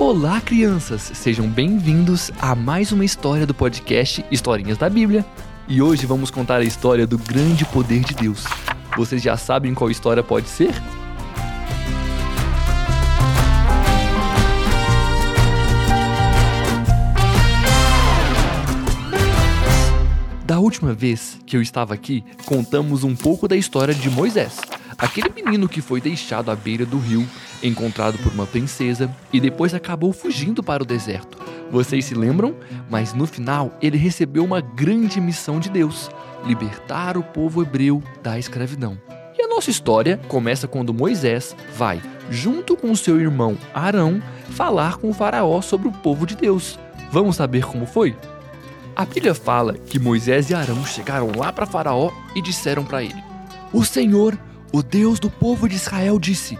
Olá, crianças! Sejam bem-vindos a mais uma história do podcast Historinhas da Bíblia. E hoje vamos contar a história do grande poder de Deus. Vocês já sabem qual história pode ser? Da última vez que eu estava aqui, contamos um pouco da história de Moisés. Aquele menino que foi deixado à beira do rio, encontrado por uma princesa e depois acabou fugindo para o deserto. Vocês se lembram? Mas no final ele recebeu uma grande missão de Deus: libertar o povo hebreu da escravidão. E a nossa história começa quando Moisés vai, junto com seu irmão Arão, falar com o Faraó sobre o povo de Deus. Vamos saber como foi? A Bíblia fala que Moisés e Arão chegaram lá para Faraó e disseram para ele: O Senhor o Deus do povo de Israel disse: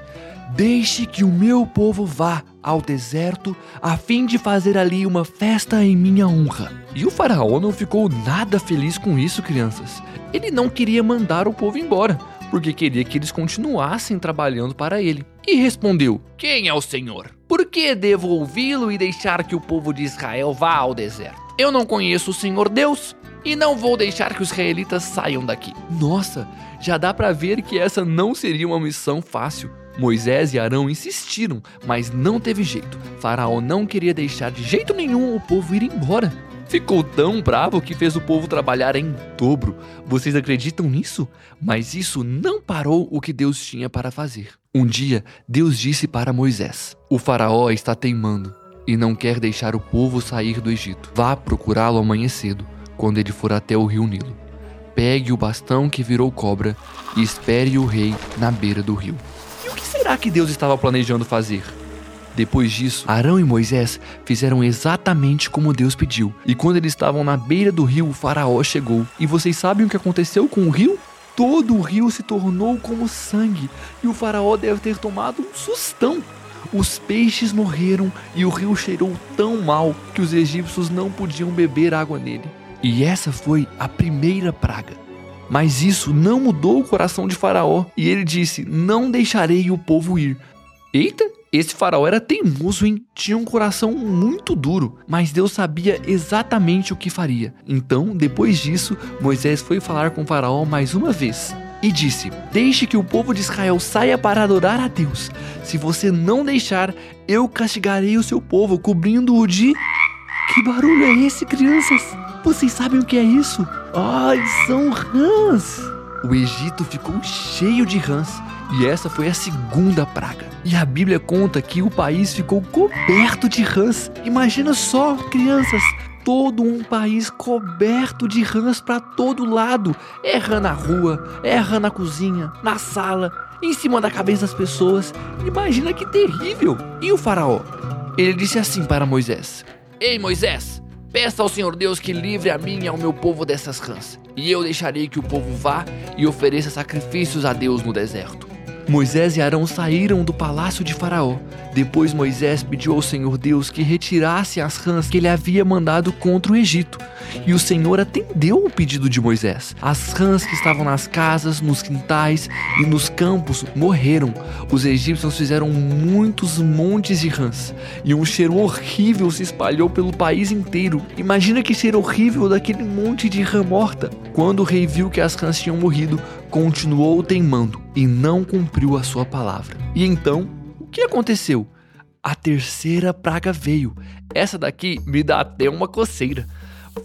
Deixe que o meu povo vá ao deserto a fim de fazer ali uma festa em minha honra. E o faraó não ficou nada feliz com isso, crianças. Ele não queria mandar o povo embora, porque queria que eles continuassem trabalhando para ele. E respondeu: Quem é o Senhor? Por que devo ouvi-lo e deixar que o povo de Israel vá ao deserto? Eu não conheço o Senhor Deus e não vou deixar que os israelitas saiam daqui. Nossa, já dá para ver que essa não seria uma missão fácil. Moisés e Arão insistiram, mas não teve jeito. Faraó não queria deixar de jeito nenhum o povo ir embora. Ficou tão bravo que fez o povo trabalhar em dobro. Vocês acreditam nisso? Mas isso não parou o que Deus tinha para fazer. Um dia, Deus disse para Moisés: O Faraó está teimando e não quer deixar o povo sair do Egito. Vá procurá-lo amanhã cedo, quando ele for até o rio Nilo pegue o bastão que virou cobra e espere o rei na beira do rio. E o que será que Deus estava planejando fazer? Depois disso, Arão e Moisés fizeram exatamente como Deus pediu. E quando eles estavam na beira do rio, o faraó chegou. E vocês sabem o que aconteceu com o rio? Todo o rio se tornou como sangue, e o faraó deve ter tomado um sustão. Os peixes morreram e o rio cheirou tão mal que os egípcios não podiam beber água nele. E essa foi a primeira praga. Mas isso não mudou o coração de Faraó, e ele disse: Não deixarei o povo ir. Eita, esse faraó era teimoso, hein? Tinha um coração muito duro, mas Deus sabia exatamente o que faria. Então, depois disso, Moisés foi falar com Faraó mais uma vez e disse: Deixe que o povo de Israel saia para adorar a Deus. Se você não deixar, eu castigarei o seu povo, cobrindo-o de. Que barulho é esse, crianças? Vocês sabem o que é isso? Ai, são rãs! O Egito ficou cheio de rãs e essa foi a segunda praga. E a Bíblia conta que o país ficou coberto de rãs. Imagina só, crianças, todo um país coberto de rãs para todo lado. É rã na rua, é rã na cozinha, na sala, em cima da cabeça das pessoas. Imagina que terrível! E o faraó? Ele disse assim para Moisés: Ei, Moisés, Peça ao Senhor Deus que livre a mim e ao meu povo dessas rãs, e eu deixarei que o povo vá e ofereça sacrifícios a Deus no deserto. Moisés e Arão saíram do palácio de Faraó. Depois Moisés pediu ao Senhor Deus que retirasse as rãs que ele havia mandado contra o Egito. E o Senhor atendeu o pedido de Moisés. As rãs que estavam nas casas, nos quintais e nos campos morreram. Os egípcios fizeram muitos montes de rãs. E um cheiro horrível se espalhou pelo país inteiro. Imagina que cheiro horrível daquele monte de rã morta. Quando o rei viu que as rãs tinham morrido, continuou teimando e não cumpriu a sua palavra. E então, o que aconteceu? A terceira praga veio. Essa daqui me dá até uma coceira.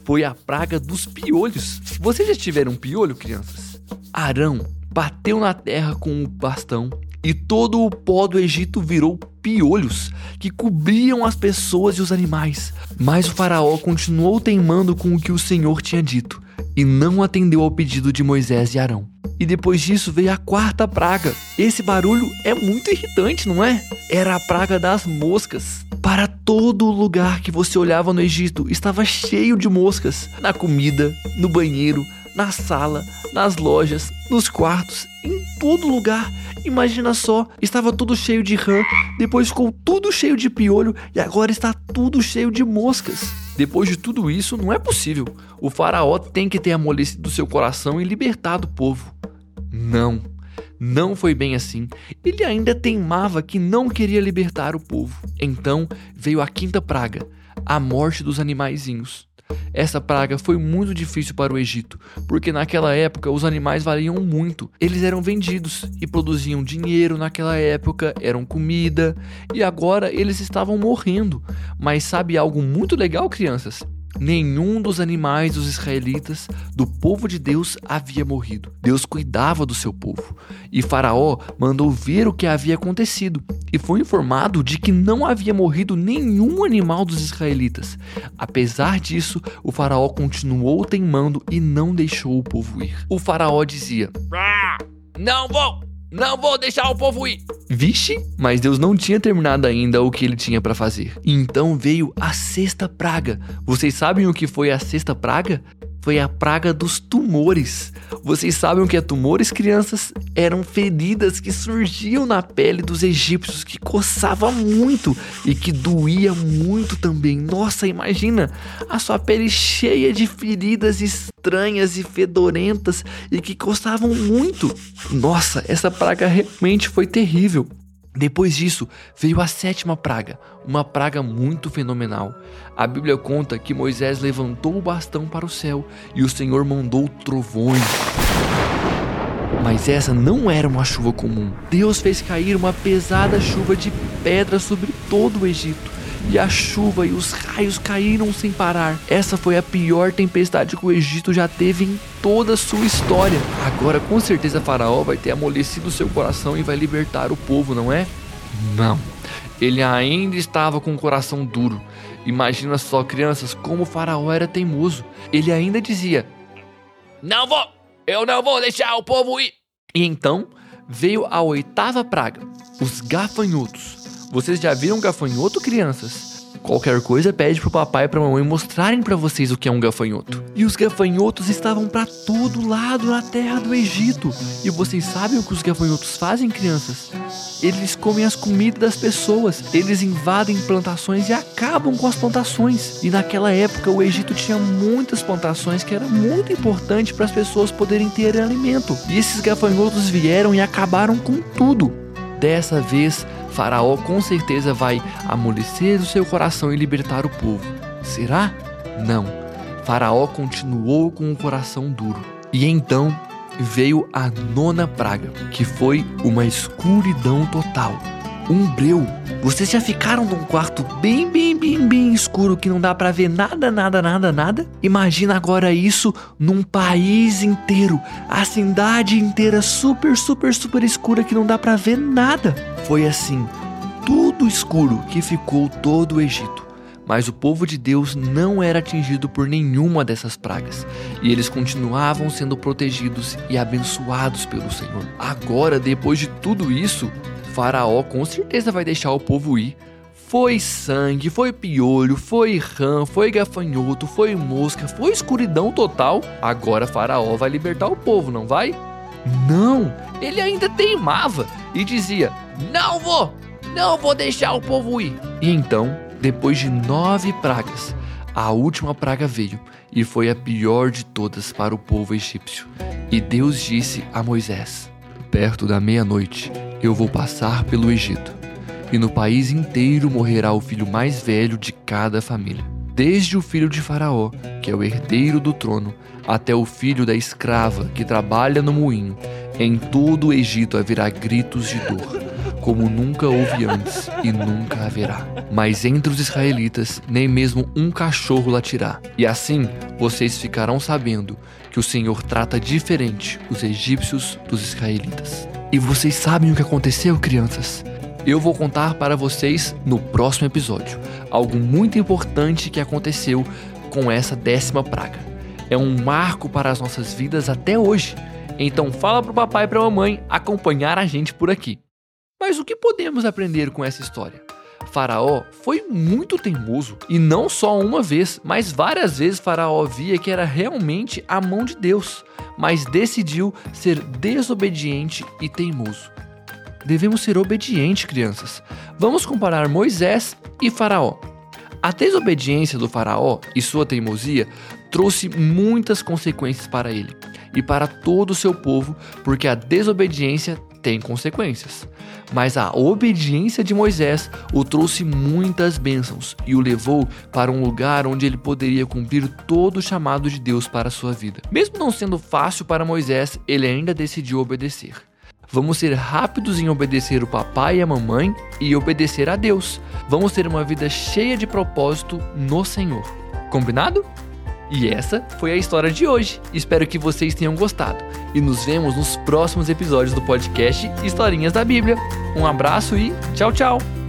Foi a praga dos piolhos. Vocês já tiveram piolho, crianças? Arão bateu na terra com o bastão e todo o pó do Egito virou piolhos que cobriam as pessoas e os animais. Mas o faraó continuou teimando com o que o Senhor tinha dito e não atendeu ao pedido de Moisés e Arão. E depois disso veio a quarta praga. Esse barulho é muito irritante, não é? Era a praga das moscas. Para todo lugar que você olhava no Egito estava cheio de moscas. Na comida, no banheiro, na sala, nas lojas, nos quartos, em todo lugar. Imagina só, estava tudo cheio de rã, depois ficou tudo cheio de piolho e agora está tudo cheio de moscas. Depois de tudo isso, não é possível. O faraó tem que ter amolecido seu coração e libertado o povo. Não. Não foi bem assim. Ele ainda teimava que não queria libertar o povo. Então veio a quinta praga, a morte dos animaizinhos. Essa praga foi muito difícil para o Egito, porque naquela época os animais valiam muito. Eles eram vendidos e produziam dinheiro naquela época, eram comida, e agora eles estavam morrendo. Mas sabe algo muito legal, crianças? Nenhum dos animais dos israelitas, do povo de Deus, havia morrido. Deus cuidava do seu povo. E Faraó mandou ver o que havia acontecido e foi informado de que não havia morrido nenhum animal dos israelitas. Apesar disso, o Faraó continuou teimando e não deixou o povo ir. O Faraó dizia: Não vou! Não vou deixar o povo ir. Vixe, mas Deus não tinha terminado ainda o que ele tinha para fazer. Então veio a sexta praga. Vocês sabem o que foi a sexta praga? Foi a praga dos tumores. Vocês sabem o que é tumores, crianças? Eram feridas que surgiam na pele dos egípcios, que coçava muito e que doía muito também. Nossa, imagina a sua pele cheia de feridas estranhas e fedorentas e que coçavam muito. Nossa, essa praga realmente foi terrível. Depois disso, veio a sétima praga, uma praga muito fenomenal. A Bíblia conta que Moisés levantou o bastão para o céu e o Senhor mandou trovões. Mas essa não era uma chuva comum. Deus fez cair uma pesada chuva de pedra sobre todo o Egito e a chuva e os raios caíram sem parar. Essa foi a pior tempestade que o Egito já teve em toda a sua história. Agora, com certeza, Faraó vai ter amolecido seu coração e vai libertar o povo, não é? Não. Ele ainda estava com o coração duro. Imagina só, crianças, como o Faraó era teimoso. Ele ainda dizia: Não vou! Eu não vou deixar o povo ir! E então veio a oitava praga, os gafanhotos. Vocês já viram gafanhoto, crianças? Qualquer coisa pede pro papai e pra mamãe mostrarem para vocês o que é um gafanhoto. E os gafanhotos estavam para todo lado na terra do Egito. E vocês sabem o que os gafanhotos fazem, crianças? Eles comem as comidas das pessoas. Eles invadem plantações e acabam com as plantações. E naquela época o Egito tinha muitas plantações que era muito importante para as pessoas poderem ter alimento. E esses gafanhotos vieram e acabaram com tudo. Dessa vez, Faraó com certeza vai amolecer o seu coração e libertar o povo. Será? Não. Faraó continuou com o coração duro. E então veio a nona praga, que foi uma escuridão total um breu. Vocês já ficaram num quarto bem, bem, bem, bem escuro que não dá para ver nada, nada, nada, nada? Imagina agora isso num país inteiro, a cidade inteira super, super, super escura que não dá para ver nada. Foi assim, tudo escuro que ficou todo o Egito. Mas o povo de Deus não era atingido por nenhuma dessas pragas, e eles continuavam sendo protegidos e abençoados pelo Senhor. Agora, depois de tudo isso, Faraó com certeza vai deixar o povo ir. Foi sangue, foi piolho, foi rã, foi gafanhoto, foi mosca, foi escuridão total. Agora Faraó vai libertar o povo, não vai? Não, ele ainda teimava e dizia: Não vou, não vou deixar o povo ir. E então, depois de nove pragas, a última praga veio e foi a pior de todas para o povo egípcio. E Deus disse a Moisés: Perto da meia-noite, eu vou passar pelo Egito, e no país inteiro morrerá o filho mais velho de cada família, desde o filho de Faraó, que é o herdeiro do trono, até o filho da escrava que trabalha no moinho. Em todo o Egito haverá gritos de dor, como nunca houve antes e nunca haverá. Mas entre os israelitas, nem mesmo um cachorro latirá. E assim vocês ficarão sabendo que o Senhor trata diferente os egípcios dos israelitas. E vocês sabem o que aconteceu, crianças? Eu vou contar para vocês no próximo episódio algo muito importante que aconteceu com essa décima praga. É um marco para as nossas vidas até hoje. Então fala pro papai e pra mamãe acompanhar a gente por aqui. Mas o que podemos aprender com essa história? Faraó foi muito teimoso e não só uma vez, mas várias vezes Faraó via que era realmente a mão de Deus, mas decidiu ser desobediente e teimoso. Devemos ser obedientes, crianças. Vamos comparar Moisés e Faraó. A desobediência do Faraó e sua teimosia trouxe muitas consequências para ele e para todo o seu povo, porque a desobediência tem consequências. Mas a obediência de Moisés o trouxe muitas bênçãos e o levou para um lugar onde ele poderia cumprir todo o chamado de Deus para a sua vida. Mesmo não sendo fácil para Moisés, ele ainda decidiu obedecer. Vamos ser rápidos em obedecer o papai e a mamãe e obedecer a Deus. Vamos ter uma vida cheia de propósito no Senhor. Combinado? E essa foi a história de hoje. Espero que vocês tenham gostado. E nos vemos nos próximos episódios do podcast Historinhas da Bíblia. Um abraço e tchau, tchau!